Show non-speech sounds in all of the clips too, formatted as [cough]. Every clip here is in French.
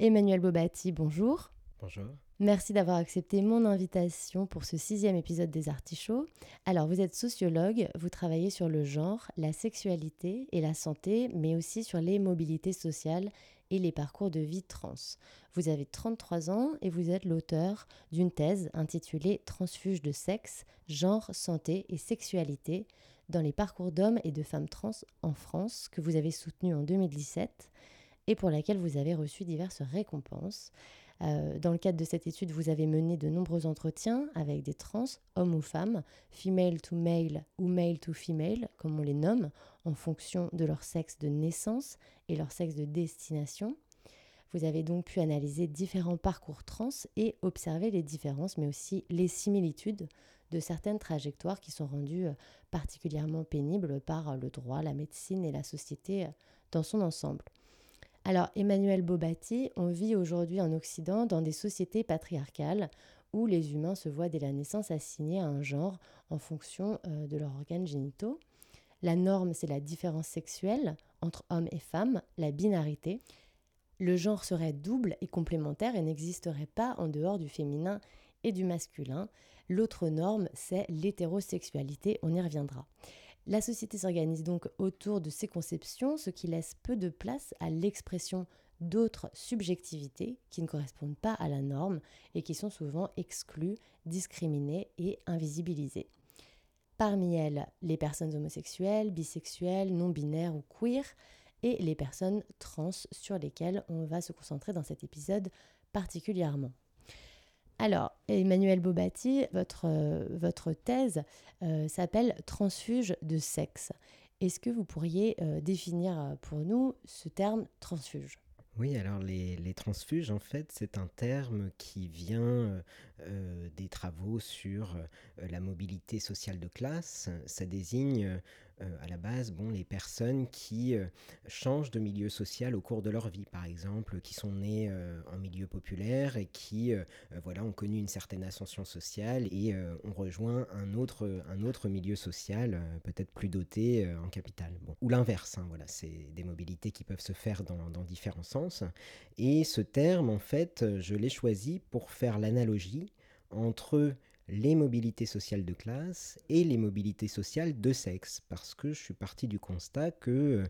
Emmanuel Bobati, bonjour. Bonjour. Merci d'avoir accepté mon invitation pour ce sixième épisode des Artichauts. Alors, vous êtes sociologue, vous travaillez sur le genre, la sexualité et la santé, mais aussi sur les mobilités sociales et les parcours de vie trans. Vous avez 33 ans et vous êtes l'auteur d'une thèse intitulée Transfuge de sexe, genre, santé et sexualité dans les parcours d'hommes et de femmes trans en France, que vous avez soutenue en 2017 et pour laquelle vous avez reçu diverses récompenses. Euh, dans le cadre de cette étude, vous avez mené de nombreux entretiens avec des trans, hommes ou femmes, female to male ou male to female, comme on les nomme, en fonction de leur sexe de naissance et leur sexe de destination. Vous avez donc pu analyser différents parcours trans et observer les différences, mais aussi les similitudes de certaines trajectoires qui sont rendues euh, particulièrement pénibles par le droit, la médecine et la société euh, dans son ensemble. Alors, Emmanuel Bobati, on vit aujourd'hui en Occident dans des sociétés patriarcales où les humains se voient dès la naissance assignés à un genre en fonction euh, de leurs organes génitaux. La norme, c'est la différence sexuelle entre hommes et femmes, la binarité. Le genre serait double et complémentaire et n'existerait pas en dehors du féminin et du masculin. L'autre norme, c'est l'hétérosexualité, on y reviendra. La société s'organise donc autour de ces conceptions, ce qui laisse peu de place à l'expression d'autres subjectivités qui ne correspondent pas à la norme et qui sont souvent exclues, discriminées et invisibilisées. Parmi elles, les personnes homosexuelles, bisexuelles, non-binaires ou queer, et les personnes trans sur lesquelles on va se concentrer dans cet épisode particulièrement. Alors, Emmanuel Bobati, votre, euh, thèse euh, s'appelle Transfuge de sexe. Est-ce que vous pourriez euh, définir pour nous ce terme transfuge? Oui, alors les, transfuges, en fait, c'est un terme qui vient des travaux sur la mobilité sociale de classe. Ça désigne à la base, bon, les personnes qui euh, changent de milieu social au cours de leur vie, par exemple, qui sont nées euh, en milieu populaire et qui voilà, ont connu une certaine ascension sociale et ont rejoint un autre, un autre milieu social, peut-être plus doté en capital. Bon. Ou l'inverse, hein, voilà, c'est des mobilités qui peuvent se faire dans différents sens. Et ce terme, en fait, je l'ai choisi pour faire l'analogie entre les mobilités sociales de classe et les mobilités sociales de sexe, parce que je suis parti du constat que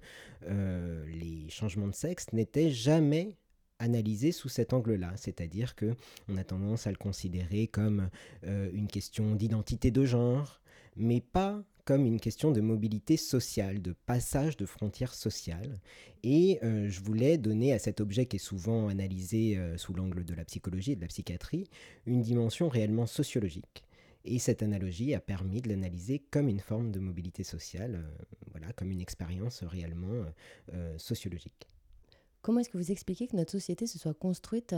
euh, les changements de sexe n'étaient jamais analysés sous cet angle-là, c'est-à-dire que on a tendance à le considérer comme euh, une question d'identité de genre, mais pas comme une question de mobilité sociale, de passage de frontières sociales. Et euh, je voulais donner à cet objet qui est souvent analysé euh, sous l'angle de la psychologie et de la psychiatrie une dimension réellement sociologique. Et cette analogie a permis de l'analyser comme une forme de mobilité sociale, euh, voilà, comme une expérience réellement sociologique. Comment est-ce que vous expliquez que notre société se soit construite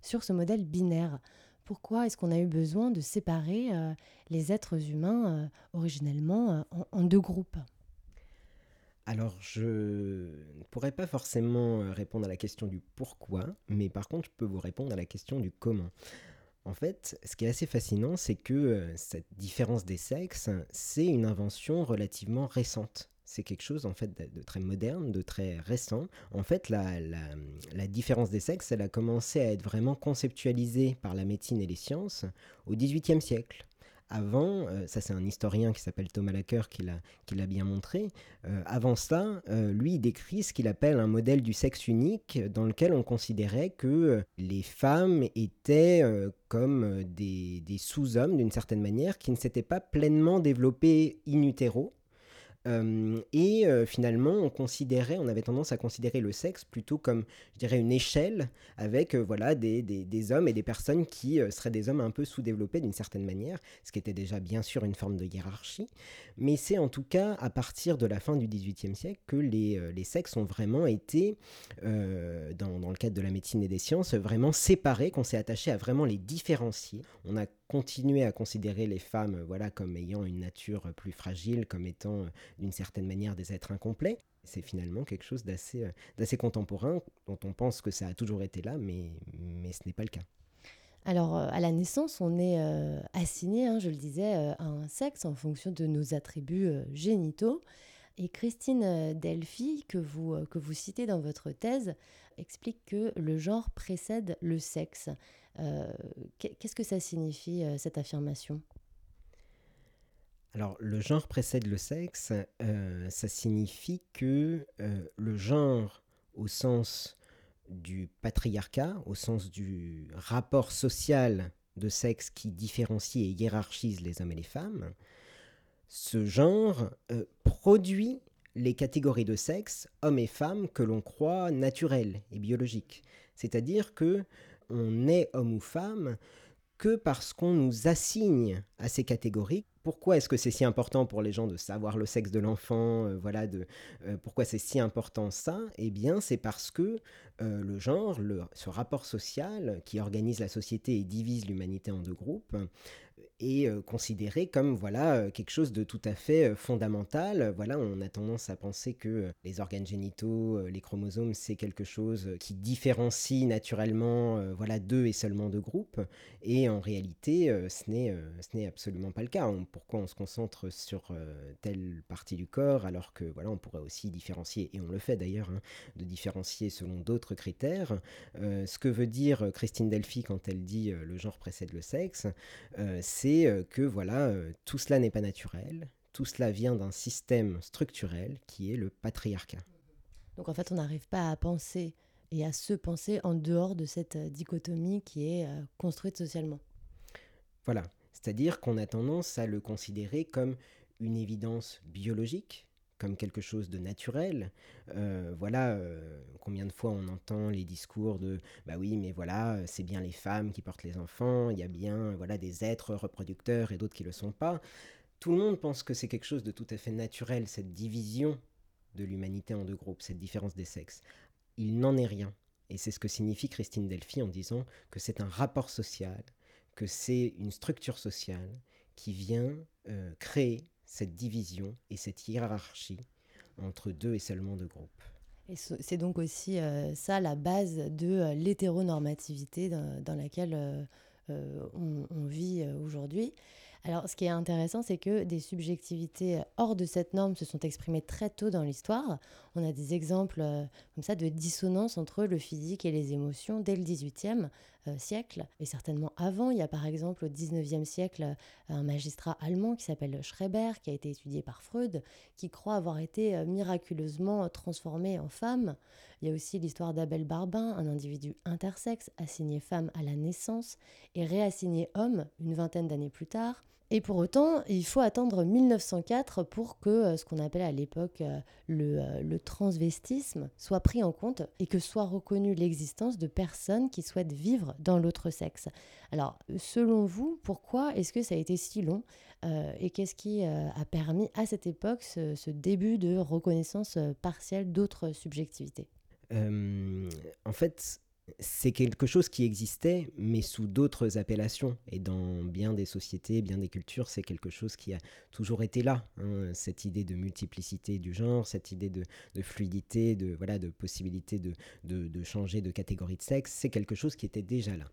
sur ce modèle binaire? Pourquoi est-ce qu'on a eu besoin de séparer euh, les êtres humains euh, originellement euh, en, deux groupes? Alors, je ne pourrais pas forcément répondre à la question du pourquoi, mais par contre, je peux vous répondre à la question du comment. En fait, ce qui est assez fascinant, c'est que cette différence des sexes, c'est une invention relativement récente c'est quelque chose en fait de, très moderne, de très récent. En fait, la, différence des sexes, elle a commencé à être vraiment conceptualisée par la médecine et les sciences au XVIIIe siècle. Avant, euh, ça c'est un historien qui s'appelle Thomas Lacker qui l'a bien montré, euh, avant ça, euh, lui décrit ce qu'il appelle un modèle du sexe unique dans lequel on considérait que les femmes étaient comme des, des sous-hommes d'une certaine manière qui ne s'étaient pas pleinement développés in utero, et finalement, on considérait, on avait tendance à considérer le sexe plutôt comme, je dirais, une échelle avec voilà des, des, hommes et des personnes qui seraient des hommes un peu sous-développés d'une certaine manière, ce qui était déjà bien sûr une forme de hiérarchie. Mais c'est en tout cas à partir de la fin du XVIIIe siècle que les, les, sexes ont vraiment été, dans, dans, le cadre de la médecine et des sciences, vraiment séparés, qu'on s'est attaché à vraiment les différencier. On a continué à considérer les femmes voilà, comme ayant une nature plus fragile, comme étant d'une certaine manière des êtres incomplets. C'est finalement quelque chose d'assez, euh, d'assez contemporain, dont on pense que ça a toujours été là, mais, mais ce n'est pas le cas. Alors, euh, à la naissance, on est euh, assigné, hein, je le disais, à un sexe en fonction de nos attributs génitaux. Et Christine Delphi, que vous, que vous citez dans votre thèse, explique que le genre précède le sexe. Qu'est-ce que ça signifie, cette affirmation? Alors, le genre précède le sexe, ça signifie que le genre, au sens du patriarcat, au sens du rapport social de sexe qui différencie et hiérarchise les hommes et les femmes, ce genre euh, produit les catégories de sexe, hommes et femmes, que l'on croit naturelles et biologiques. C'est-à-dire que on est homme ou femme que parce qu'on nous assigne à ces catégories pourquoi est-ce que c'est si important pour les gens de savoir le sexe de l'enfant euh, Voilà, de euh, pourquoi c'est si important ça? Eh bien, c'est parce que euh, le genre, ce rapport social qui organise la société et divise l'humanité en deux groupes, est euh, considéré comme voilà euh, quelque chose de tout à fait euh, fondamental. Voilà, on a tendance à penser que les organes génitaux, les chromosomes, c'est quelque chose qui différencie naturellement voilà deux et seulement deux groupes. Et en réalité, ce n'est ce n'est absolument pas le cas. pourquoi on se concentre sur telle partie du corps alors que voilà, on pourrait aussi différencier et on le fait d'ailleurs hein, de différencier selon d'autres critères. ce que veut dire Christine Delphi quand elle dit le genre précède le sexe, c'est euh, que voilà, euh, tout cela n'est pas naturel, tout cela vient d'un système structurel qui est le patriarcat. Donc en fait, on n'arrive pas à penser et à se penser en dehors de cette euh, dichotomie qui est construite socialement. Voilà, c'est-à-dire qu'on a tendance à le considérer comme une évidence biologique, comme quelque chose de naturel. Euh, voilà, euh, combien de fois on entend les discours de bah oui, mais voilà, c'est bien les femmes qui portent les enfants, il y a bien voilà des êtres reproducteurs et d'autres qui le sont pas. Tout le monde pense que c'est quelque chose de tout à fait naturel cette division de l'humanité en deux groupes, cette différence des sexes. Il n'en est rien. Et c'est ce que signifie Christine Delphi en disant que c'est un rapport social, que c'est une structure sociale qui vient euh, créer cette division et cette hiérarchie entre deux et seulement deux groupes. C'est donc aussi euh, ça la base de euh, l'hétéronormativité dans, laquelle euh, on, vit aujourd'hui. Alors, ce qui est intéressant, c'est que des subjectivités hors de cette norme se sont exprimées très tôt dans l'histoire. On a des exemples comme ça de dissonance entre le physique et les émotions dès le XVIIIe euh, siècle, et certainement avant. Il y a par exemple au XIXe siècle euh, un magistrat allemand qui s'appelle Schreber, qui a été étudié par Freud, qui croit avoir été miraculeusement transformé en femme. Il y a aussi l'histoire d'Abel Barbin, un individu intersexe assigné femme à la naissance et réassigné homme une vingtaine d'années plus tard. Et pour autant, il faut attendre 1904 pour que euh, ce qu'on appelle à l'époque euh, euh, le, transvestisme soit pris en compte et que soit reconnue l'existence de personnes qui souhaitent vivre dans l'autre sexe. Alors, selon vous, pourquoi est-ce que ça a été si long et qu'est-ce qui a permis à cette époque ce début de reconnaissance partielle d'autres subjectivités? En fait, c'est quelque chose qui existait, mais sous d'autres appellations. Et dans bien des sociétés, bien des cultures, c'est quelque chose qui a toujours été là. Hein. cette idée de multiplicité du genre, cette idée de, fluidité, de, voilà, de possibilité de, de, changer de catégorie de sexe, c'est quelque chose qui était déjà là.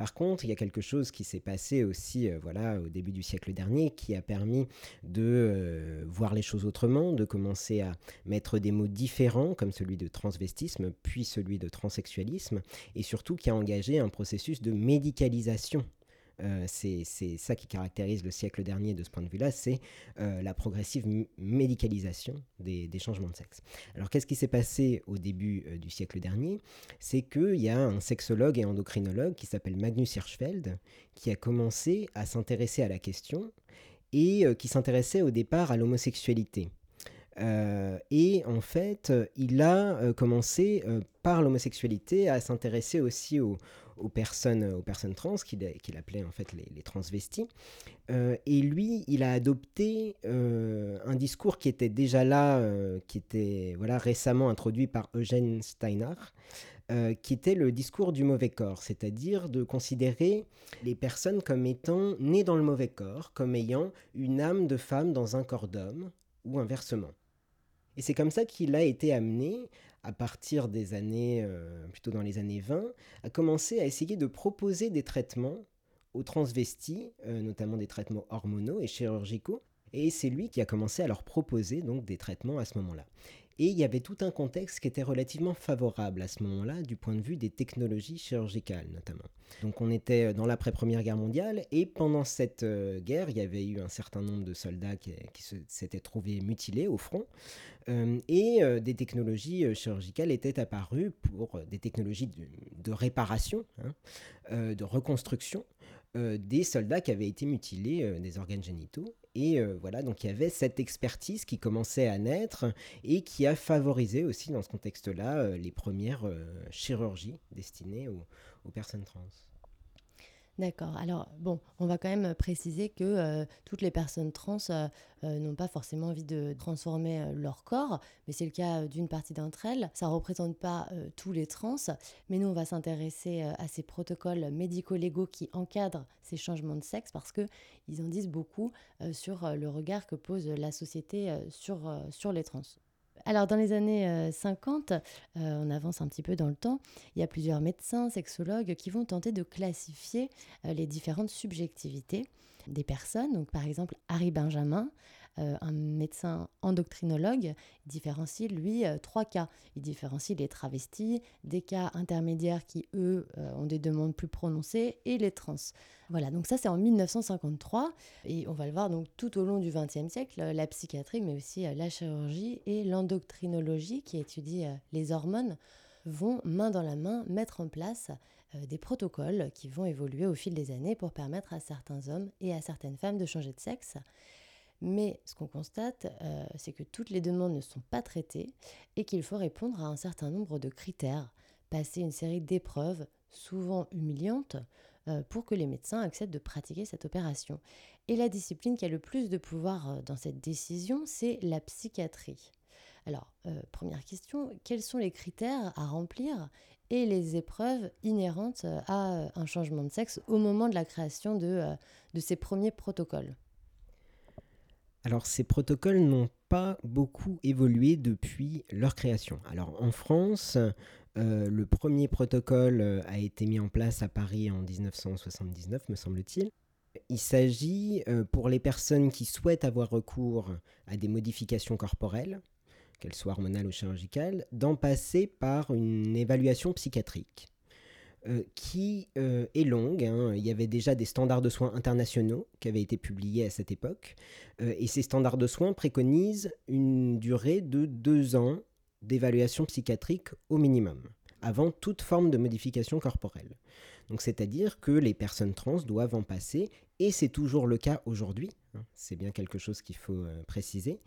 Par contre, il y a quelque chose qui s'est passé aussi euh, voilà, au début du siècle dernier qui a permis de euh, voir les choses autrement, de commencer à mettre des mots différents comme celui de transvestisme, puis celui de transsexualisme, et surtout qui a engagé un processus de médicalisation euh, c'est ça qui caractérise le siècle dernier de ce point de vue-là, c'est euh, la progressive médicalisation des, changements de sexe. Alors qu'est-ce qui s'est passé au début euh, du siècle dernier? C'est qu'il y a un sexologue et endocrinologue qui s'appelle Magnus Hirschfeld qui a commencé à s'intéresser à la question et qui s'intéressait au départ à l'homosexualité. Et en fait, il a commencé par l'homosexualité à s'intéresser aussi aux, personnes, aux personnes trans, qu'il appelait en fait les, transvestis. Euh, et lui, il a adopté euh, un discours qui était déjà là, euh, qui était voilà, récemment introduit par Eugène Steinach, qui était le discours du mauvais corps, c'est-à-dire de considérer les personnes comme étant nées dans le mauvais corps, comme ayant une âme de femme dans un corps d'homme, ou inversement. Et c'est comme ça qu'il a été amené à partir des années, euh, plutôt dans les années 20, a commencé à essayer de proposer des traitements aux transvestis, euh, notamment des traitements hormonaux et chirurgicaux. Et c'est lui qui a commencé à leur proposer donc des traitements à ce moment-là. Et il y avait tout un contexte qui était relativement favorable à ce moment-là, du point de vue des technologies chirurgicales notamment. Donc on était dans l'après-première guerre mondiale, et pendant cette euh, guerre, il y avait eu un certain nombre de soldats qui, s'étaient trouvés mutilés au front, euh, et euh, des technologies chirurgicales étaient apparues pour des technologies de, réparation, hein, de reconstruction, des soldats qui avaient été mutilés des organes génitaux. Et euh, voilà, donc il y avait cette expertise qui commençait à naître et qui a favorisé aussi dans ce contexte-là euh, les premières euh, chirurgies destinées aux personnes trans. D'accord. Alors, bon, on va quand même préciser que euh, toutes les personnes trans euh, euh, n'ont pas forcément envie de transformer leur corps, mais c'est le cas d'une partie d'entre elles. Ça ne représente pas tous les trans, mais nous, on va s'intéresser à ces protocoles médico-légaux qui encadrent ces changements de sexe parce qu'ils en disent beaucoup sur le regard que pose la société sur, sur les trans. Alors dans les années 50, euh, euh, on avance un petit peu dans le temps, il y a plusieurs médecins, sexologues qui vont tenter de classifier euh, les différentes subjectivités des personnes. Donc par exemple Harry Benjamin euh, un médecin endocrinologue différencie, lui, euh, trois cas. Il différencie les travestis, des cas intermédiaires qui, eux, euh, ont des demandes plus prononcées, et les trans. Voilà, donc ça c'est en 1953, et on va le voir donc tout au long du XXe siècle, la psychiatrie, mais aussi la chirurgie et l'endocrinologie, qui étudie les hormones, vont main dans la main mettre en place des protocoles qui vont évoluer au fil des années pour permettre à certains hommes et à certaines femmes de changer de sexe. Mais ce qu'on constate, euh, c'est que toutes les demandes ne sont pas traitées et qu'il faut répondre à un certain nombre de critères, passer une série d'épreuves, souvent humiliantes, euh, pour que les médecins acceptent de pratiquer cette opération. Et la discipline qui a le plus de pouvoir euh, dans cette décision, c'est la psychiatrie. Alors, première question, quels sont les critères à remplir et les épreuves inhérentes à un changement de sexe au moment de la création de ces premiers protocoles? Alors ces protocoles n'ont pas beaucoup évolué depuis leur création. Alors en France, euh, le premier protocole euh, a été mis en place à Paris en 1979, me semble-t-il. Il s'agit, euh, pour les personnes qui souhaitent avoir recours à des modifications corporelles, qu'elles soient hormonales ou chirurgicales, d'en passer par une évaluation psychiatrique. Euh, qui euh, est longue. Hein. Il y avait déjà des standards de soins internationaux qui avaient été publiés à cette époque. Euh, et ces standards de soins préconisent une durée de deux ans d'évaluation psychiatrique au minimum, avant toute forme de modification corporelle. Donc c'est-à-dire que les personnes trans doivent en passer, et c'est toujours le cas aujourd'hui, hein. c'est bien quelque chose qu'il faut préciser,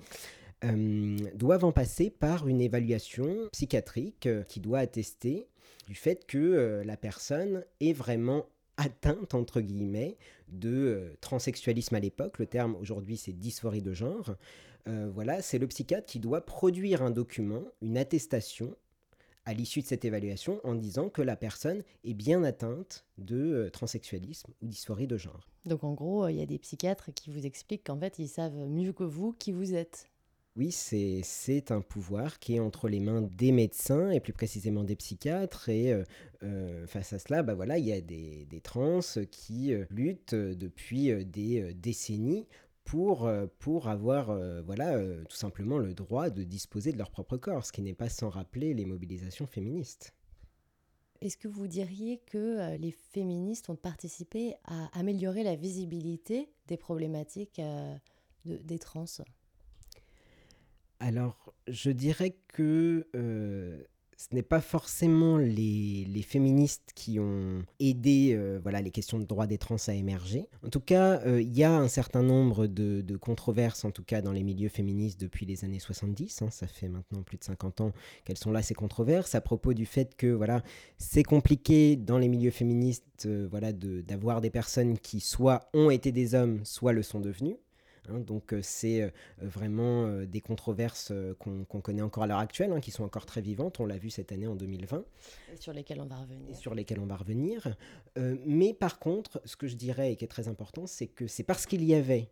doivent en passer par une évaluation psychiatrique qui doit attester du fait que euh, la personne est vraiment atteinte, entre guillemets, de euh, transsexualisme à l'époque. Le terme aujourd'hui, c'est dysphorie de genre. Euh, voilà, c'est le psychiatre qui doit produire un document, une attestation, à l'issue de cette évaluation, en disant que la personne est bien atteinte de transsexualisme ou dysphorie de genre. Donc en gros, il y a des psychiatres qui vous expliquent qu'en fait, ils savent mieux que vous qui vous êtes. Oui, c'est un pouvoir qui est entre les mains des médecins et plus précisément des psychiatres. Et euh, euh, face à cela, bah voilà, il y a des, trans qui euh, luttent depuis des décennies pour, pour avoir voilà, tout simplement le droit de disposer de leur propre corps, ce qui n'est pas sans rappeler les mobilisations féministes. Est-ce que vous diriez que les féministes ont participé à améliorer la visibilité des problématiques des trans? Alors, je dirais que euh, ce n'est pas forcément les, féministes qui ont aidé euh, voilà, les questions de droit des trans à émerger. En tout cas, euh, il y a un certain nombre de, controverses, en tout cas dans les milieux féministes depuis les années 70. Hein. ça fait maintenant plus de 50 ans qu'elles sont là, ces controverses, à propos du fait que voilà, c'est compliqué dans les milieux féministes voilà, d'avoir des personnes qui soit ont été des hommes, soit le sont devenus. Hein, donc euh, c'est euh, vraiment euh, des controverses qu'on connaît encore à l'heure actuelle, hein, qui sont encore très vivantes. On l'a vu cette année en 2020. Et sur lesquelles on va revenir. Et sur lesquelles on va revenir. mais par contre, ce que je dirais et qui est très important, c'est que c'est parce qu'il y avait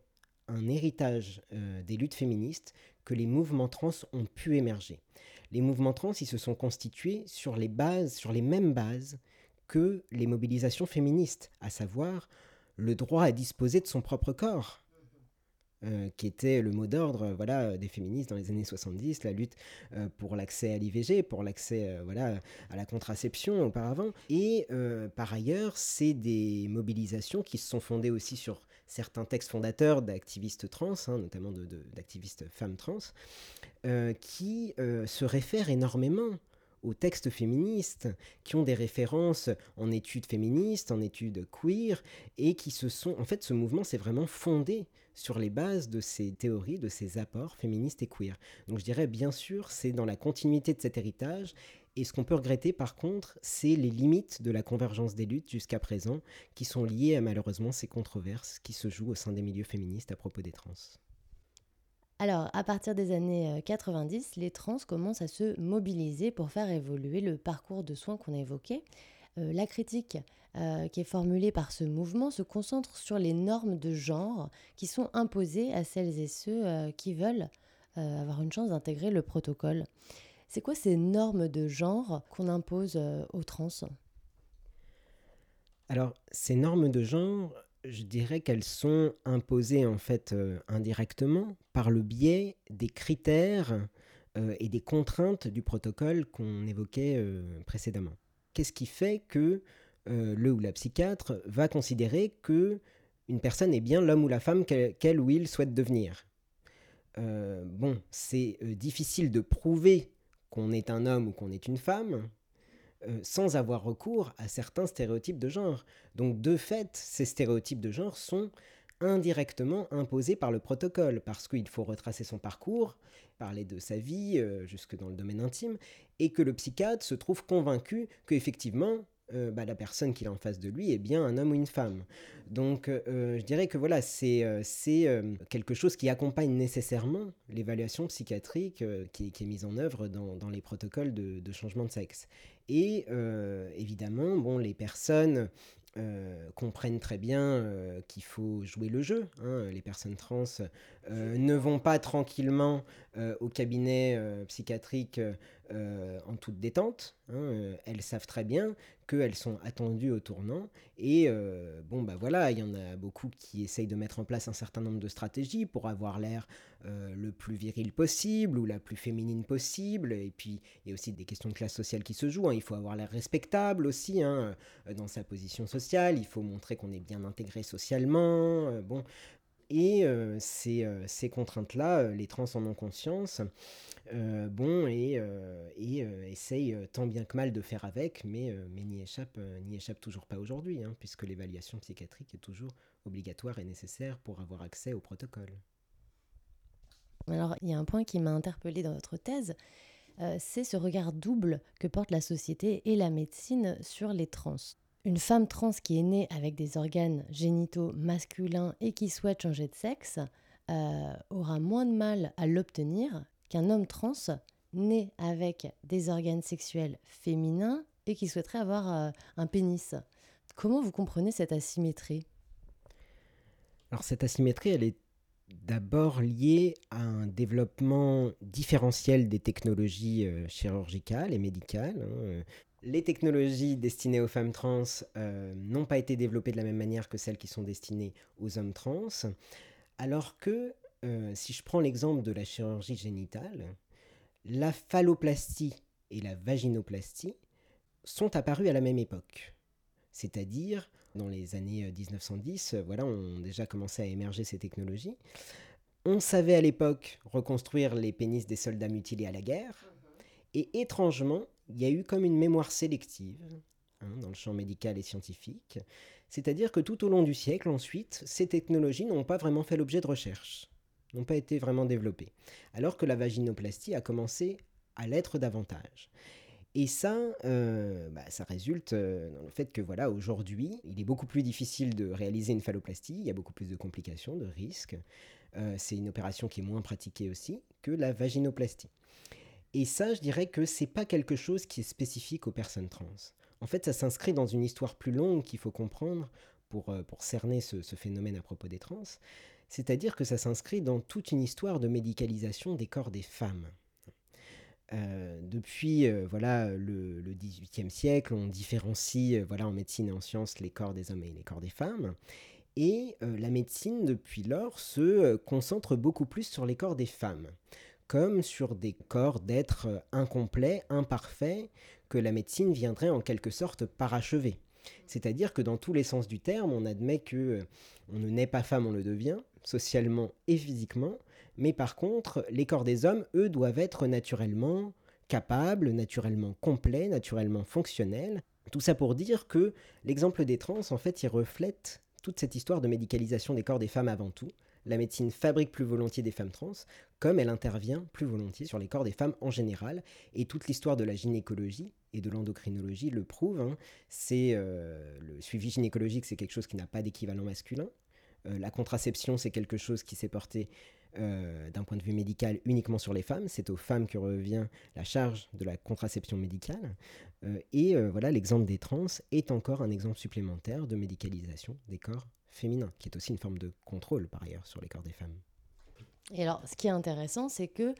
un héritage des luttes féministes que les mouvements trans ont pu émerger. Les mouvements trans, ils se sont constitués sur les bases, sur les mêmes bases que les mobilisations féministes, à savoir le droit à disposer de son propre corps, euh, qui était le mot d'ordre voilà, des féministes dans les années 70, la lutte pour l'accès à l'IVG, pour l'accès voilà, à la contraception auparavant. Et par ailleurs, c'est des mobilisations qui se sont fondées aussi sur certains textes fondateurs d'activistes trans, hein, notamment d'activistes femmes trans, qui se réfèrent énormément aux textes féministes, qui ont des références en études féministes, en études queer, et qui se sont... En fait, ce mouvement s'est vraiment fondé sur les bases de ces théories, de ces apports féministes et queer. Donc je dirais, bien sûr, c'est dans la continuité de cet héritage, et ce qu'on peut regretter par contre, c'est les limites de la convergence des luttes jusqu'à présent, qui sont liées à malheureusement ces controverses qui se jouent au sein des milieux féministes à propos des trans. Alors, à partir des années 90, euh, les trans commencent à se mobiliser pour faire évoluer le parcours de soins qu'on a évoqué. Euh, la critique euh, qui est formulée par ce mouvement se concentre sur les normes de genre qui sont imposées à celles et ceux qui veulent avoir une chance d'intégrer le protocole. C'est quoi ces normes de genre qu'on impose aux trans? Alors, ces normes de genre, je dirais qu'elles sont imposées en fait euh, indirectement par le biais des critères euh, et des contraintes du protocole qu'on évoquait euh, précédemment. Qu'est-ce qui fait que le ou la psychiatre va considérer que une personne est bien l'homme ou la femme qu'elle ou il souhaite devenir Bon, c'est difficile de prouver qu'on est un homme ou qu'on est une femme, euh, sans avoir recours à certains stéréotypes de genre. Donc de fait, ces stéréotypes de genre sont indirectement imposés par le protocole, parce qu'il faut retracer son parcours, parler de sa vie, euh, jusque dans le domaine intime, et que le psychiatre se trouve convaincu qu'effectivement, euh, bah, la personne qu'il a en face de lui est bien un homme ou une femme. Donc euh, je dirais que voilà, c'est euh, quelque chose qui accompagne nécessairement l'évaluation psychiatrique qui, est mise en œuvre dans, les protocoles de, de, changement de sexe. Et évidemment, bon, les personnes euh, comprennent très bien euh, qu'il faut jouer le jeu. Hein. Les personnes trans euh, ne vont pas tranquillement au cabinet psychiatrique en toute détente. Hein. Elles savent très bien qu'elles sont attendues au tournant. Et bon, bah voilà, il y en a beaucoup qui essayent de mettre en place un certain nombre de stratégies pour avoir l'air le plus viril possible ou la plus féminine possible. Et puis, il y a aussi des questions de classe sociale qui se jouent. Hein. Il faut avoir l'air respectable aussi dans sa position sociale il faut montrer qu'on est bien intégré socialement. Euh, bon. Et ces, ces contraintes-là, les trans en ont conscience. bon, et, et essayent tant bien que mal de faire avec, mais, mais n'y échappe, n'y échappe toujours pas aujourd'hui, hein, puisque l'évaluation psychiatrique est toujours obligatoire et nécessaire pour avoir accès au protocole. Alors, il y a un point qui m'a interpellé dans votre thèse, c'est ce regard double que porte la société et la médecine sur les trans. Une femme trans qui est née avec des organes génitaux masculins et qui souhaite changer de sexe euh, aura moins de mal à l'obtenir qu'un homme trans né avec des organes sexuels féminins et qui souhaiterait avoir euh, un pénis. Comment vous comprenez cette asymétrie? Alors cette asymétrie, elle est d'abord liée à un développement différentiel des technologies euh, chirurgicales et médicales. Hein, les technologies destinées aux femmes trans euh, n'ont pas été développées de la même manière que celles qui sont destinées aux hommes trans, alors que, euh, si je prends l'exemple de la chirurgie génitale, la phalloplastie et la vaginoplastie sont apparues à la même époque. C'est-à-dire, dans les années 1910, euh, voilà, on a déjà commencé à émerger ces technologies. On savait à l'époque reconstruire les pénis des soldats mutilés à la guerre, et étrangement, il y a eu comme une mémoire sélective hein, dans le champ médical et scientifique, c'est-à-dire que tout au long du siècle, ensuite, ces technologies n'ont pas vraiment fait l'objet de recherche, n'ont pas été vraiment développées, alors que la vaginoplastie a commencé à l'être davantage. Et ça, euh, bah, ça résulte euh, dans le fait que voilà, aujourd'hui, il est beaucoup plus difficile de réaliser une phalloplastie, il y a beaucoup plus de complications, de risques. Euh, c'est une opération qui est moins pratiquée aussi que la vaginoplastie. Et ça, je dirais que c'est pas quelque chose qui est spécifique aux personnes trans. En fait, ça s'inscrit dans une histoire plus longue qu'il faut comprendre pour, euh, cerner ce, phénomène à propos des trans. C'est-à-dire que ça s'inscrit dans toute une histoire de médicalisation des corps des femmes. Euh, depuis euh, voilà le, le, XVIIIe siècle, on différencie voilà en médecine et en sciences les corps des hommes et les corps des femmes. Et la médecine, depuis lors, se concentre beaucoup plus sur les corps des femmes, comme sur des corps d'êtres incomplets, imparfaits, que la médecine viendrait en quelque sorte parachever. C'est-à-dire que dans tous les sens du terme, on admet que on ne naît pas femme, on le devient, socialement et physiquement, mais par contre, les corps des hommes, eux, doivent être naturellement capables, naturellement complets, naturellement fonctionnels. Tout ça pour dire que l'exemple des trans, en fait, il reflète toute cette histoire de médicalisation des corps des femmes avant tout. La médecine fabrique plus volontiers des femmes trans, comme elle intervient plus volontiers sur les corps des femmes en général. Et toute l'histoire de la gynécologie et de l'endocrinologie le prouve. Hein. C'est euh, le suivi gynécologique, c'est quelque chose qui n'a pas d'équivalent masculin. Euh, la contraception, c'est quelque chose qui s'est porté euh, d'un point de vue médical uniquement sur les femmes. C'est aux femmes que revient la charge de la contraception médicale. Et voilà, l'exemple des trans est encore un exemple supplémentaire de médicalisation des corps féminins, qui est aussi une forme de contrôle par ailleurs sur les corps des femmes. Et alors, ce qui est intéressant, c'est que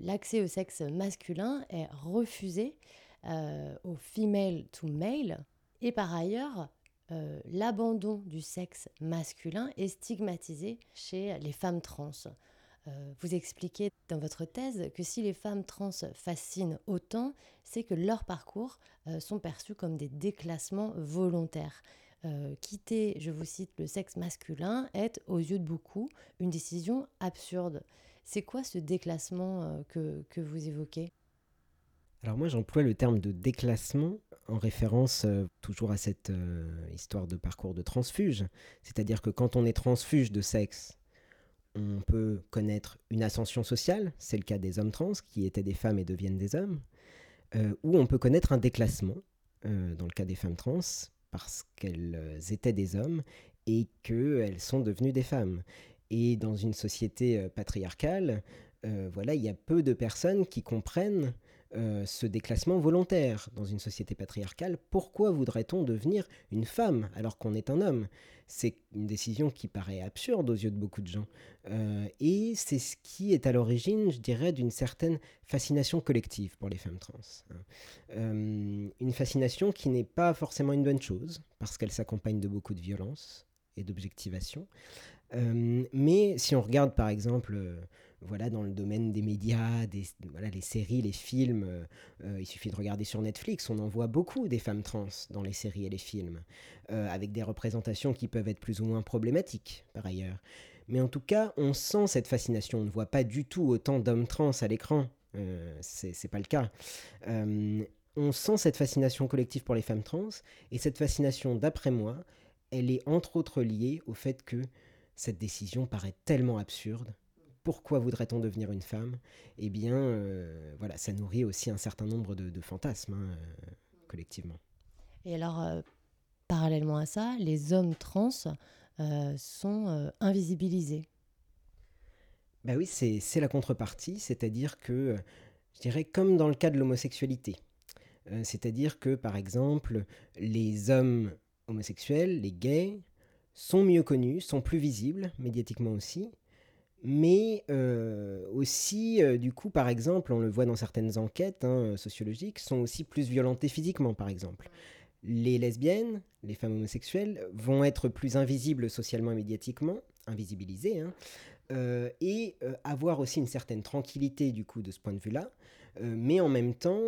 l'accès au sexe masculin est refusé au female to male. Et par ailleurs, euh, l'abandon du sexe masculin est stigmatisé chez les femmes trans. Euh, vous expliquez dans votre thèse que si les femmes trans fascinent autant, c'est que leurs parcours euh, sont perçus comme des déclassements volontaires. Quitter, je vous cite, le sexe masculin est, aux yeux de beaucoup, une décision absurde. C'est quoi ce déclassement que vous évoquez? Alors moi j'emploie le terme de déclassement en référence euh, toujours à cette euh, histoire de parcours de transfuge. C'est-à-dire que quand on est transfuge de sexe, on peut connaître une ascension sociale, c'est le cas des hommes trans qui étaient des femmes et deviennent des hommes, euh, ou on peut connaître un déclassement, dans le cas des femmes trans, parce qu'elles étaient des hommes et qu'elles sont devenues des femmes. Et dans une société patriarcale, voilà, il y a peu de personnes qui comprennent euh, ce déclassement volontaire dans une société patriarcale. Pourquoi voudrait-on devenir une femme alors qu'on est un homme? C'est une décision qui paraît absurde aux yeux de beaucoup de gens. Euh, et c'est ce qui est à l'origine, je dirais, d'une certaine fascination collective pour les femmes trans. Hein. Euh, une fascination qui n'est pas forcément une bonne chose, parce qu'elle s'accompagne de beaucoup de violence et d'objectivation. mais si on regarde par exemple voilà, dans le domaine des médias, des, voilà, les séries, les films. Euh, euh, il suffit de regarder sur Netflix, on en voit beaucoup des femmes trans dans les séries et les films, euh, avec des représentations qui peuvent être plus ou moins problématiques par ailleurs. Mais en tout cas, on sent cette fascination. On ne voit pas du tout autant d'hommes trans à l'écran. c'est pas le cas. on sent cette fascination collective pour les femmes trans, et cette fascination, d'après moi, elle est entre autres liée au fait que cette décision paraît tellement absurde pourquoi voudrait-on devenir une femme? Eh bien, euh, voilà, ça nourrit aussi un certain nombre de, fantasmes hein, euh, collectivement. Et alors, euh, parallèlement à ça, les hommes trans sont invisibilisés. Ben oui, c'est la contrepartie, c'est-à-dire que, je dirais, comme dans le cas de l'homosexualité, c'est-à-dire que, par exemple, les hommes homosexuels, les gays, sont mieux connus, sont plus visibles, médiatiquement aussi, mais euh, aussi, euh, du coup, par exemple, on le voit dans certaines enquêtes hein, sociologiques, sont aussi plus violentées physiquement, par exemple. Les lesbiennes, les femmes homosexuelles, vont être plus invisibles socialement et médiatiquement, invisibilisées, hein, euh, et avoir aussi une certaine tranquillité, du coup, de ce point de vue-là. mais en même temps,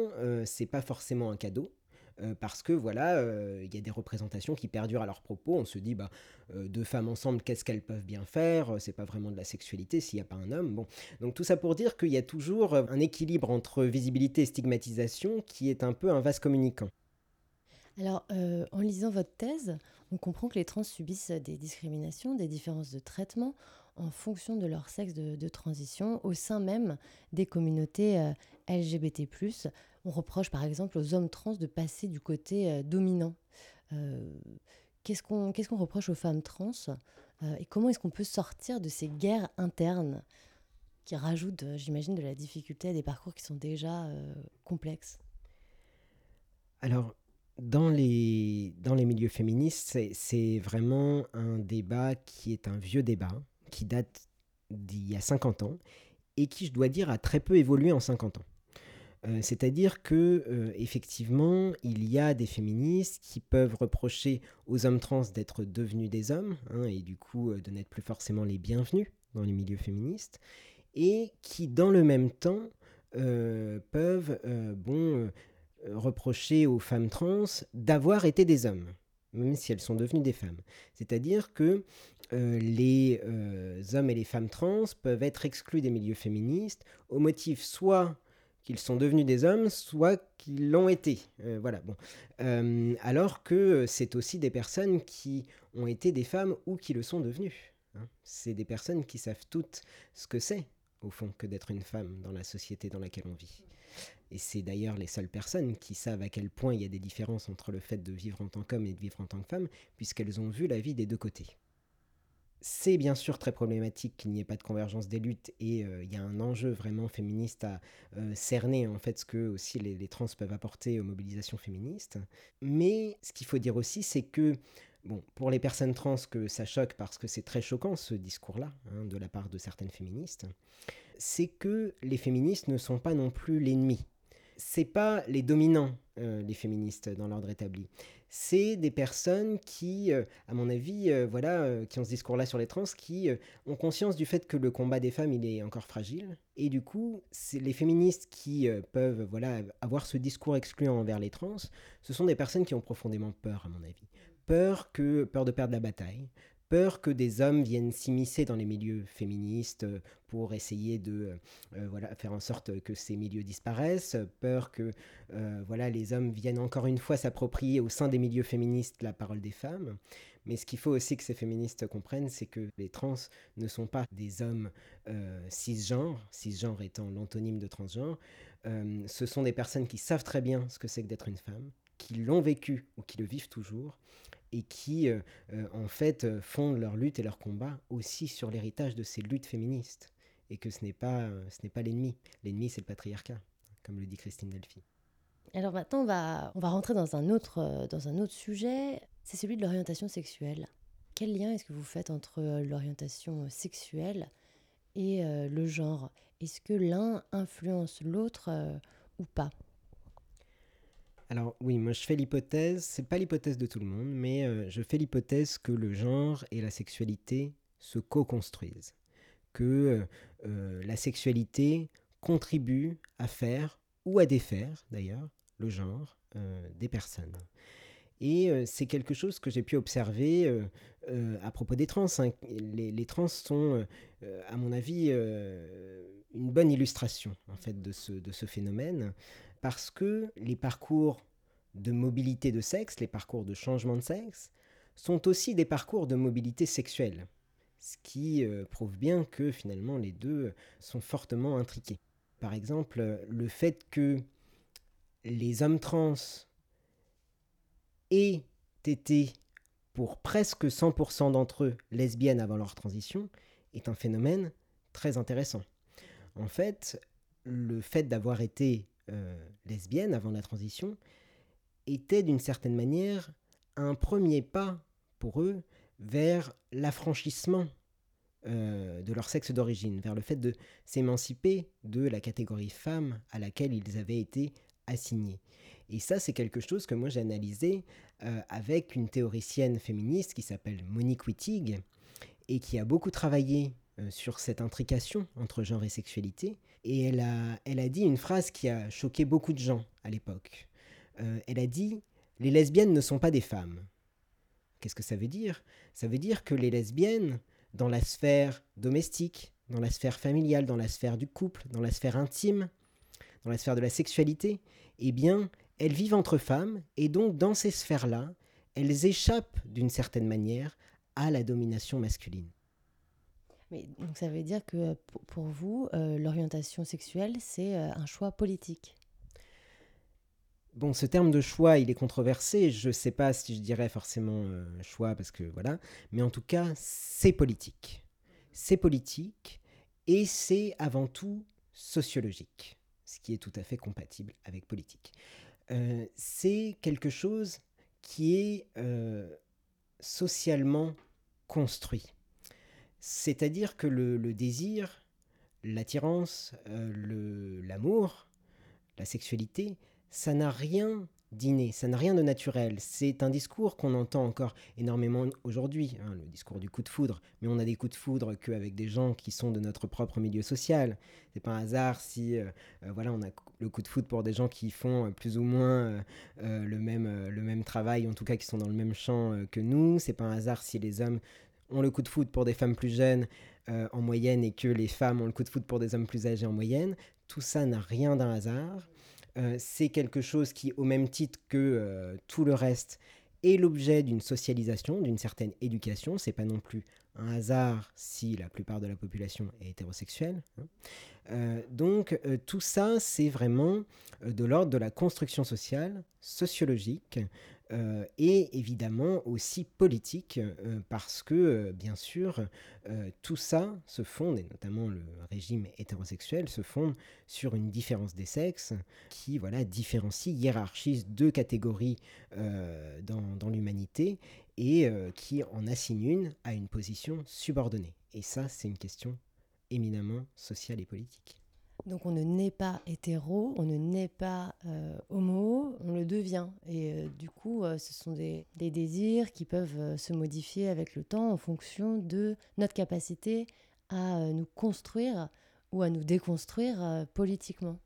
c'est pas forcément un cadeau. Euh, parce que voilà, euh, il y a des représentations qui perdurent à leur propos. On se dit, bah, euh, deux femmes ensemble, qu'est-ce qu'elles peuvent bien faire? C'est pas vraiment de la sexualité s'il n'y a pas un homme. Bon, donc tout ça pour dire qu'il y a toujours un équilibre entre visibilité et stigmatisation qui est un peu un vase communicant. Alors, en lisant votre thèse, on comprend que les trans subissent des discriminations, des différences de traitement en fonction de leur sexe de, transition au sein même des communautés LGBT on reproche par exemple aux hommes trans de passer du côté euh, dominant. Euh, qu'est-ce qu'on reproche aux femmes trans euh, et comment est-ce qu'on peut sortir de ces guerres internes qui rajoutent, j'imagine, de la difficulté à des parcours qui sont déjà complexes? Alors, dans les, dans les milieux féministes, c'est vraiment un débat qui est un vieux débat, qui date d'il y a 50 ans, et qui, je dois dire, a très peu évolué en 50 ans. Euh, c'est-à-dire que euh, effectivement, il y a des féministes qui peuvent reprocher aux hommes trans d'être devenus des hommes hein, et du coup de n'être plus forcément les bienvenus dans les milieux féministes, et qui dans le même temps peuvent reprocher aux femmes trans d'avoir été des hommes même si elles sont devenues des femmes. C'est-à-dire que euh, les euh, hommes et les femmes trans peuvent être exclus des milieux féministes au motif soit qu'ils sont devenus des hommes, soit qu'ils l'ont été. Euh, voilà. Bon. alors que c'est aussi des personnes qui ont été des femmes ou qui le sont devenues. Hein. C'est des personnes qui savent toutes ce que c'est, au fond, que d'être une femme dans la société dans laquelle on vit. Et c'est d'ailleurs les seules personnes qui savent à quel point il y a des différences entre le fait de vivre en tant qu'homme et de vivre en tant que femme, puisqu'elles ont vu la vie des deux côtés. C'est bien sûr très problématique qu'il n'y ait pas de convergence des luttes et euh, il y a un enjeu vraiment féministe à euh, cerner en fait ce que aussi les, trans peuvent apporter aux mobilisations féministes. Mais ce qu'il faut dire aussi, c'est que bon, pour les personnes trans que ça choque parce que c'est très choquant ce discours-là hein, de la part de certaines féministes, c'est que les féministes ne sont pas non plus l'ennemi c'est pas les dominants, euh, les féministes, dans l'ordre établi. C'est des personnes qui, euh, à mon avis, euh, voilà, qui ont ce discours-là sur les trans, qui ont conscience du fait que le combat des femmes, il est encore fragile. Et du coup, les féministes qui peuvent, voilà, avoir ce discours excluant envers les trans, ce sont des personnes qui ont profondément peur, à mon avis. Peur que, peur de perdre la bataille, peur que des hommes viennent s'immiscer dans les milieux féministes euh, pour essayer de euh, euh, voilà, faire en sorte que ces milieux disparaissent, peur que voilà, les hommes viennent encore une fois s'approprier au sein des milieux féministes la parole des femmes. Mais ce qu'il faut aussi que ces féministes comprennent, c'est que les trans ne sont pas des hommes cisgenres, cisgenre étant l'antonyme de transgenre, ce sont des personnes qui savent très bien ce que c'est que d'être une femme, qui l'ont vécu ou qui le vivent toujours, et qui, euh, euh, en fait, euh, fondent leur lutte et leur combat aussi sur l'héritage de ces luttes féministes. Et que ce n'est pas, ce n'est pas l'ennemi. L'ennemi, c'est le patriarcat, comme le dit Christine Delphi. Alors maintenant, on va, on va rentrer dans un autre, dans un autre sujet, c'est celui de l'orientation sexuelle. Quel lien est-ce que vous faites entre l'orientation sexuelle et le genre? Est-ce que l'un influence l'autre ou pas? Alors oui, moi je fais l'hypothèse, c'est pas l'hypothèse de tout le monde, mais euh, je fais l'hypothèse que le genre et la sexualité se co-construisent, que euh, euh, la sexualité contribue à faire ou à défaire d'ailleurs le genre des personnes. Et c'est quelque chose que j'ai pu observer à propos des trans. Hein. Les, les, trans sont, à mon avis, une bonne illustration en fait de ce, de ce phénomène parce que les parcours de mobilité de sexe, les parcours de changement de sexe, sont aussi des parcours de mobilité sexuelle, ce qui euh, prouve bien que finalement les deux sont fortement intriqués. Par exemple, le fait que les hommes trans aient été pour presque 100% d'entre eux lesbiennes avant leur transition est un phénomène très intéressant. En fait, le fait d'avoir été euh, lesbiennes avant la transition était d'une certaine manière un premier pas pour eux vers l'affranchissement euh, de leur sexe d'origine, vers le fait de s'émanciper de la catégorie femme à laquelle ils avaient été assignés. Et ça, c'est quelque chose que moi j'ai analysé euh, avec une théoricienne féministe qui s'appelle Monique Wittig et qui a beaucoup travaillé sur cette intrication entre genre et sexualité. Et elle a, elle a dit une phrase qui a choqué beaucoup de gens à l'époque. Euh, elle a dit Les lesbiennes ne sont pas des femmes. Qu'est-ce que ça veut dire? Ça veut dire que les lesbiennes, dans la sphère domestique, dans la sphère familiale, dans la sphère du couple, dans la sphère intime, dans la sphère de la sexualité, eh bien, elles vivent entre femmes, et donc dans ces sphères-là, elles échappent d'une certaine manière à la domination masculine donc ça veut dire que euh, pour vous, euh, l'orientation sexuelle, c'est euh, un choix politique Bon, ce terme de choix, il est controversé. Je ne sais pas si je dirais forcément choix parce que voilà. Mais en tout cas, c'est politique. C'est politique et c'est avant tout sociologique, ce qui est tout à fait compatible avec politique. c'est quelque chose qui est socialement construit. C'est-à-dire que le, désir, l'attirance, euh, l'amour, la sexualité, ça n'a rien d'inné, ça n'a rien de naturel. C'est un discours qu'on entend encore énormément aujourd'hui, hein, le discours du coup de foudre, mais on a des coups de foudre qu'avec des gens qui sont de notre propre milieu social. C'est pas un hasard si euh, euh, voilà, on a le coup de foudre pour des gens qui font plus ou moins le, même, le même travail, en tout cas qui sont dans le même champ que nous. C'est pas un hasard si les hommes ont le coup de foudre pour des femmes plus jeunes en moyenne et que les femmes ont le coup de foudre pour des hommes plus âgés en moyenne. Tout ça n'a rien d'un hasard. Euh, c'est quelque chose qui, au même titre que euh, tout le reste, est l'objet d'une socialisation, d'une certaine éducation. C'est pas non plus un hasard si la plupart de la population est hétérosexuelle. Hein. Euh, donc tout ça, c'est vraiment de l'ordre de la construction sociale, sociologique, euh, et évidemment aussi politique, euh, parce que, euh, bien sûr, tout ça se fonde, et notamment le régime hétérosexuel, se fonde sur une différence des sexes qui voilà, différencie, hiérarchise deux catégories dans, dans l'humanité et qui en assigne une à une position subordonnée. Et ça, c'est une question éminemment sociale et politique. Donc on ne naît pas hétéro, on ne naît pas euh, homo, on le devient. Et euh, du coup, euh, ce sont des, désirs qui peuvent se modifier avec le temps en fonction de notre capacité à nous construire ou à nous déconstruire politiquement.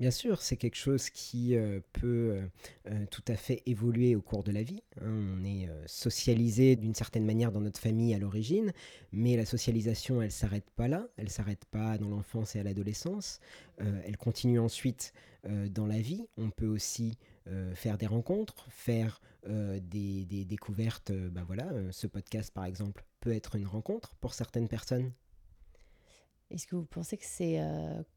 Bien sûr, c'est quelque chose qui euh, peut euh, euh, tout à fait évoluer au cours de la vie. Hein. On est socialisé d'une certaine manière dans notre famille à l'origine, mais la socialisation, elle s'arrête pas là, elle s'arrête pas dans l'enfance et à l'adolescence, elle continue ensuite dans la vie. On peut aussi faire des rencontres, faire des, découvertes. Ben voilà, ce podcast par exemple peut être une rencontre pour certaines personnes. Est-ce que vous pensez que c'est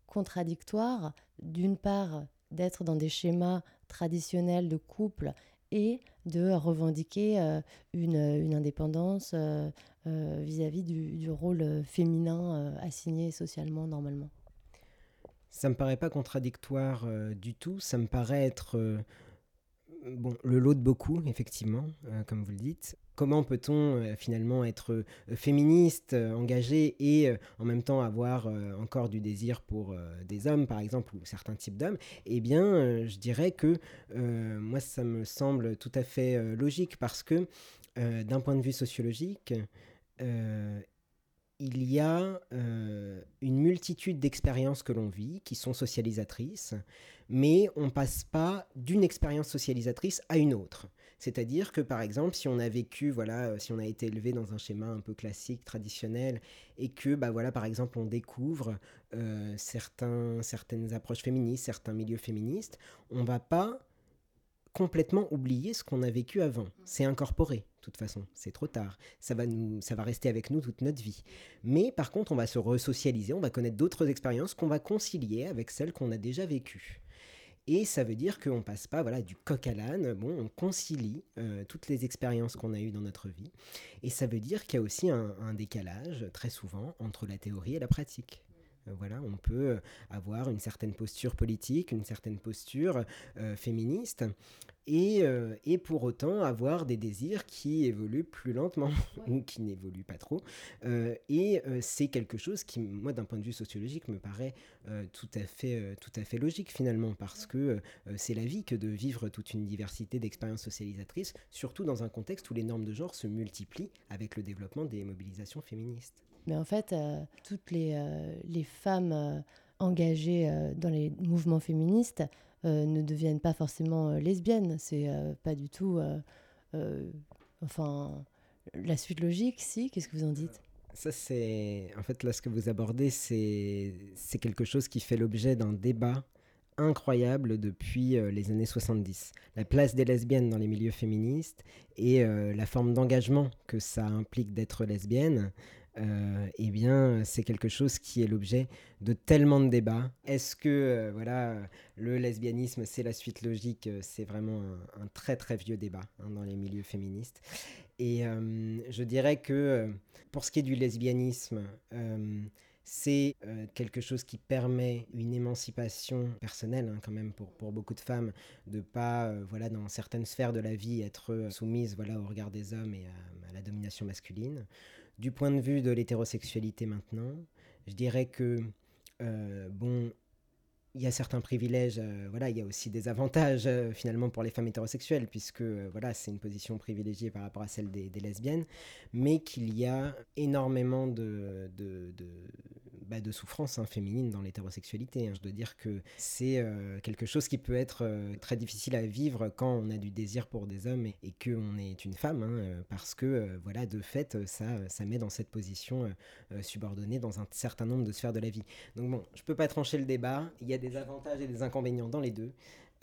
contradictoire, d'une part, d'être dans des schémas traditionnels de couple et de revendiquer euh, une, indépendance euh, euh, vis-à-vis du, rôle féminin assigné socialement normalement? Ça me paraît pas contradictoire du tout, ça me paraît être bon, le lot de beaucoup, effectivement, comme vous le dites comment peut-on euh, finalement être euh, féministe, euh, engagé et en même temps avoir encore du désir pour des hommes, par exemple, ou certains types d'hommes Eh bien, je dirais que moi, ça me semble tout à fait logique parce que d'un point de vue sociologique, il y a une multitude d'expériences que l'on vit qui sont socialisatrices, mais on ne passe pas d'une expérience socialisatrice à une autre. C'est-à-dire que par exemple, si on a vécu, voilà, euh, si on a été élevé dans un schéma un peu classique, traditionnel, et que, bah voilà, par exemple, on découvre euh, certains, certaines approches féministes, certains milieux féministes, on va pas complètement oublier ce qu'on a vécu avant. C'est incorporé, de toute façon, c'est trop tard. Ça va, nous, ça va rester avec nous toute notre vie. Mais par contre, on va se resocialiser, on va connaître d'autres expériences qu'on va concilier avec celles qu'on a déjà vécues. Et ça veut dire qu'on passe pas voilà, du coq à l'âne, bon, on concilie euh, toutes les expériences qu'on a eues dans notre vie. Et ça veut dire qu'il y a aussi un, décalage, très souvent, entre la théorie et la pratique. Euh, voilà, on peut avoir une certaine posture politique, une certaine posture euh, féministe, euh, et, pour autant avoir des désirs qui évoluent plus lentement [laughs] ou qui n'évoluent pas trop. Euh, et euh, c'est quelque chose qui, moi, d'un point de vue sociologique, me paraît tout, à fait, tout à fait logique finalement, parce que c'est la vie que de vivre toute une diversité d'expériences socialisatrices, surtout dans un contexte où les normes de genre se multiplient avec le développement des mobilisations féministes. Mais en fait, toutes les, les femmes engagées dans les mouvements féministes, euh, ne deviennent pas forcément euh, lesbiennes. C'est euh, pas du tout. enfin, la suite logique, si. Qu'est-ce que vous en dites? Ça, c'est. En fait, là, ce que vous abordez, c'est quelque chose qui fait l'objet d'un débat incroyable depuis les années 70. La place des lesbiennes dans les milieux féministes et la forme d'engagement que ça implique d'être lesbienne. Euh, eh bien, c'est quelque chose qui est l'objet de tellement de débats. Est-ce que euh, voilà, le lesbianisme, c'est la suite logique euh, C'est vraiment un, très très vieux débat hein, dans les milieux féministes. Et je dirais que pour ce qui est du lesbianisme, c'est quelque chose qui permet une émancipation personnelle hein, quand même pour, beaucoup de femmes de pas voilà dans certaines sphères de la vie être soumises voilà au regard des hommes et à la domination masculine du point de vue de l'hétérosexualité maintenant, je dirais que, euh, bon, il y a certains privilèges, euh, voilà, il y a aussi des avantages euh, finalement pour les femmes hétérosexuelles, puisque voilà, c'est une position privilégiée par rapport à celle des, lesbiennes, mais qu'il y a énormément de, bah, de souffrances hein, féminines dans l'hétérosexualité. Hein. Je dois dire que c'est quelque chose qui peut être très difficile à vivre quand on a du désir pour des hommes et, et qu'on est une femme, hein, parce que voilà, de fait, ça, ça met dans cette position subordonnée dans un certain nombre de sphères de la vie. Donc bon, je peux pas trancher le débat. Il y a des avantages et des inconvénients dans les deux.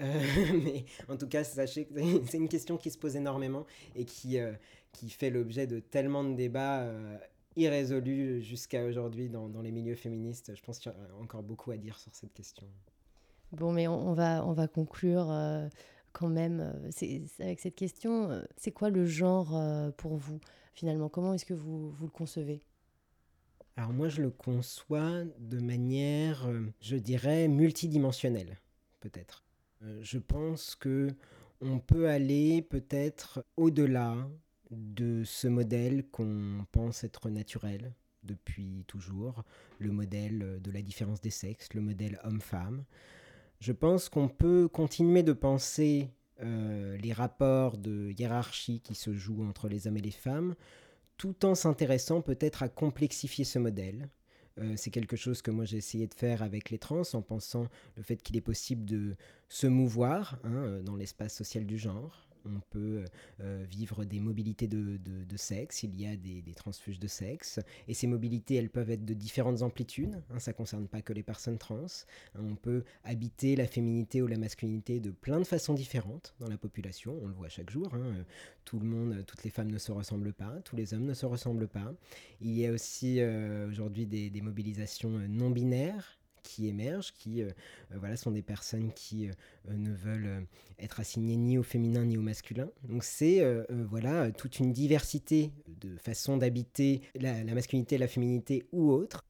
Euh, [laughs] mais en tout cas, sachez que c'est une question qui se pose énormément et qui, euh, qui fait l'objet de tellement de débats euh, irrésolus jusqu'à aujourd'hui dans, dans, les milieux féministes. Je pense qu'il y a encore beaucoup à dire sur cette question. Bon, mais on, va, on va conclure quand même avec cette question. C'est quoi le genre pour vous, finalement? Comment est-ce que vous, vous le concevez? Alors moi, je le conçois de manière, euh, je dirais, multidimensionnelle, peut-être. Euh, je pense que on peut aller peut-être au-delà de ce modèle qu'on pense être naturel depuis toujours, le modèle de la différence des sexes, le modèle homme-femme. Je pense qu'on peut continuer de penser euh, les rapports de hiérarchie qui se jouent entre les hommes et les femmes tout en s'intéressant peut-être à complexifier ce modèle. Euh, c'est quelque chose que moi j'ai essayé de faire avec les trans en pensant le fait qu'il est possible de se mouvoir hein, euh, dans l'espace social du genre, on peut euh, vivre des mobilités de, sexe, il y a des, transfuges de sexe, et ces mobilités, elles peuvent être de différentes amplitudes, hein, ça ne concerne pas que les personnes trans, hein, on peut habiter la féminité ou la masculinité de plein de façons différentes dans la population, on le voit chaque jour, hein, tout le monde, toutes les femmes ne se ressemblent pas, tous les hommes ne se ressemblent pas, il y a aussi euh, aujourd'hui des, des mobilisations euh, non binaires, qui émergent, qui euh, euh, voilà, sont des personnes qui euh, ne veulent être assignées ni au féminin ni au masculin. Donc c'est voilà, toute une diversité de façons d'habiter la, masculinité, la féminité ou autre.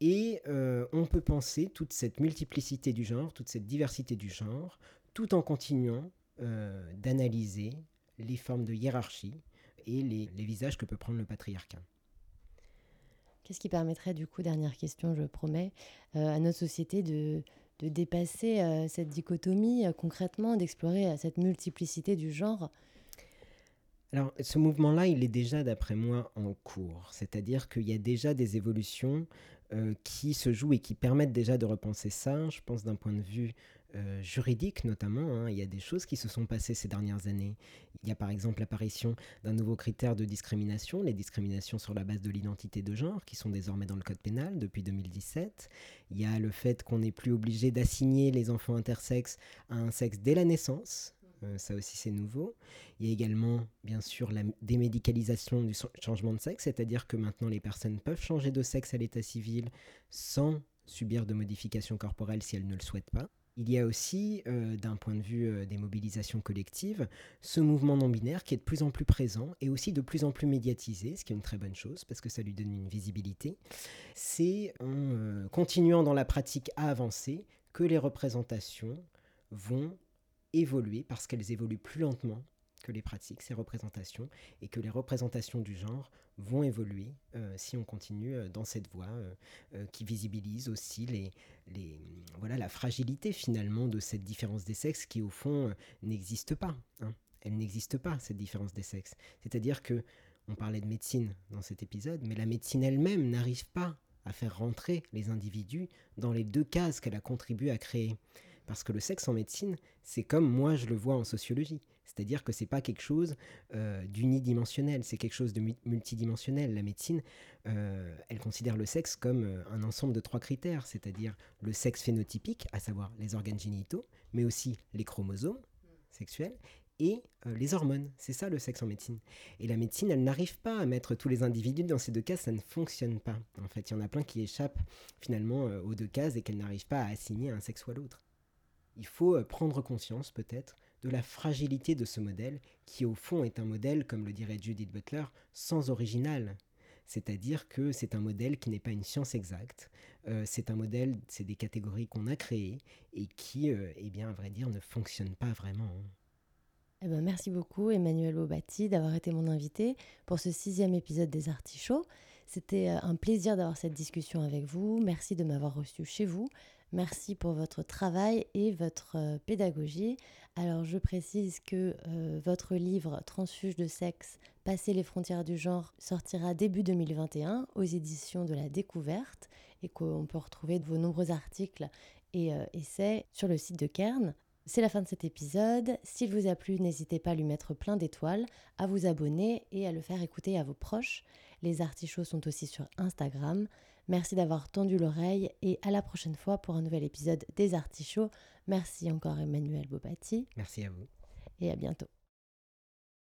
Et on peut penser toute cette multiplicité du genre, toute cette diversité du genre, tout en continuant d'analyser les formes de hiérarchie et les, les visages que peut prendre le patriarcat. Qu'est-ce qui permettrait, du coup, dernière question, je promets, euh, à notre société de, dépasser euh, cette dichotomie euh, concrètement, d'explorer cette multiplicité du genre? Alors, ce mouvement-là, il est déjà, d'après moi, en cours. C'est-à-dire qu'il y a déjà des évolutions qui se jouent et qui permettent déjà de repenser ça. Je pense d'un point de vue euh, juridiques notamment. Hein. Il y a des choses qui se sont passées ces dernières années. Il y a par exemple l'apparition d'un nouveau critère de discrimination, les discriminations sur la base de l'identité de genre, qui sont désormais dans le code pénal depuis 2017. Il y a le fait qu'on n'est plus obligé d'assigner les enfants intersexes à un sexe dès la naissance. Euh, ça aussi c'est nouveau. Il y a également bien sûr la démédicalisation du changement de sexe, c'est-à-dire que maintenant les personnes peuvent changer de sexe à l'état civil sans subir de modifications corporelles si elles ne le souhaitent pas. Il y a aussi, euh, d'un point de vue euh, des mobilisations collectives, ce mouvement non-binaire qui est de plus en plus présent et aussi de plus en plus médiatisé, ce qui est une très bonne chose parce que ça lui donne une visibilité. C'est en euh, continuant dans la pratique à avancer que les représentations vont évoluer parce qu'elles évoluent plus lentement que les pratiques, ces représentations, et que les représentations du genre vont évoluer euh, si on continue euh, dans cette voie euh, qui visibilise aussi les, voilà, la fragilité finalement de cette différence des sexes qui au fond n'existe pas. Hein. Elle n'existe pas, cette différence des sexes. C'est-à-dire que, on parlait de médecine dans cet épisode, mais la médecine elle-même n'arrive pas à faire rentrer les individus dans les deux cases qu'elle a contribué à créer. Parce que le sexe en médecine, c'est comme moi je le vois en sociologie. C'est-à-dire que c'est pas quelque chose euh, d'unidimensionnel, c'est quelque chose de multidimensionnel. La médecine, euh, elle considère le sexe comme euh, un ensemble de trois critères, c'est-à-dire le sexe phénotypique, à savoir les organes génitaux, mais aussi les chromosomes sexuels et les hormones. C'est ça le sexe en médecine. Et la médecine, elle n'arrive pas à mettre tous les individus dans ces deux cases, ça ne fonctionne pas. En fait, il y en a plein qui échappent finalement aux deux cases et qu'elles n'arrivent pas à assigner un sexe ou à l'autre. Il faut prendre conscience peut-être de la fragilité de ce modèle, qui au fond est un modèle, comme le dirait Judith Butler, sans original. C'est-à-dire que c'est un modèle qui n'est pas une science exacte, euh, c'est un modèle, c'est des catégories qu'on a créées et qui, euh, eh bien, à vrai dire, ne fonctionnent pas vraiment. Eh ben, merci beaucoup Emmanuel Aubati d'avoir été mon invité pour ce sixième épisode des Artichauts. C'était euh, un plaisir d'avoir cette discussion avec vous. Merci de m'avoir reçu chez vous. Merci pour votre travail et votre euh, pédagogie. Alors je précise que euh, votre livre Transfuge de sexe, Passer les frontières du genre sortira début 2021 aux éditions de la Découverte et qu'on peut retrouver vos nombreux articles et euh, essais sur le site de Kern. C'est la fin de cet épisode. S'il vous a plu, n'hésitez pas à lui mettre plein d'étoiles, à vous abonner et à le faire écouter à vos proches. Les artichauts sont aussi sur Instagram. Merci d'avoir tendu l'oreille et à la prochaine fois pour un nouvel épisode des artichauts. Merci encore Emmanuel Bobati. Merci à vous. Et à bientôt.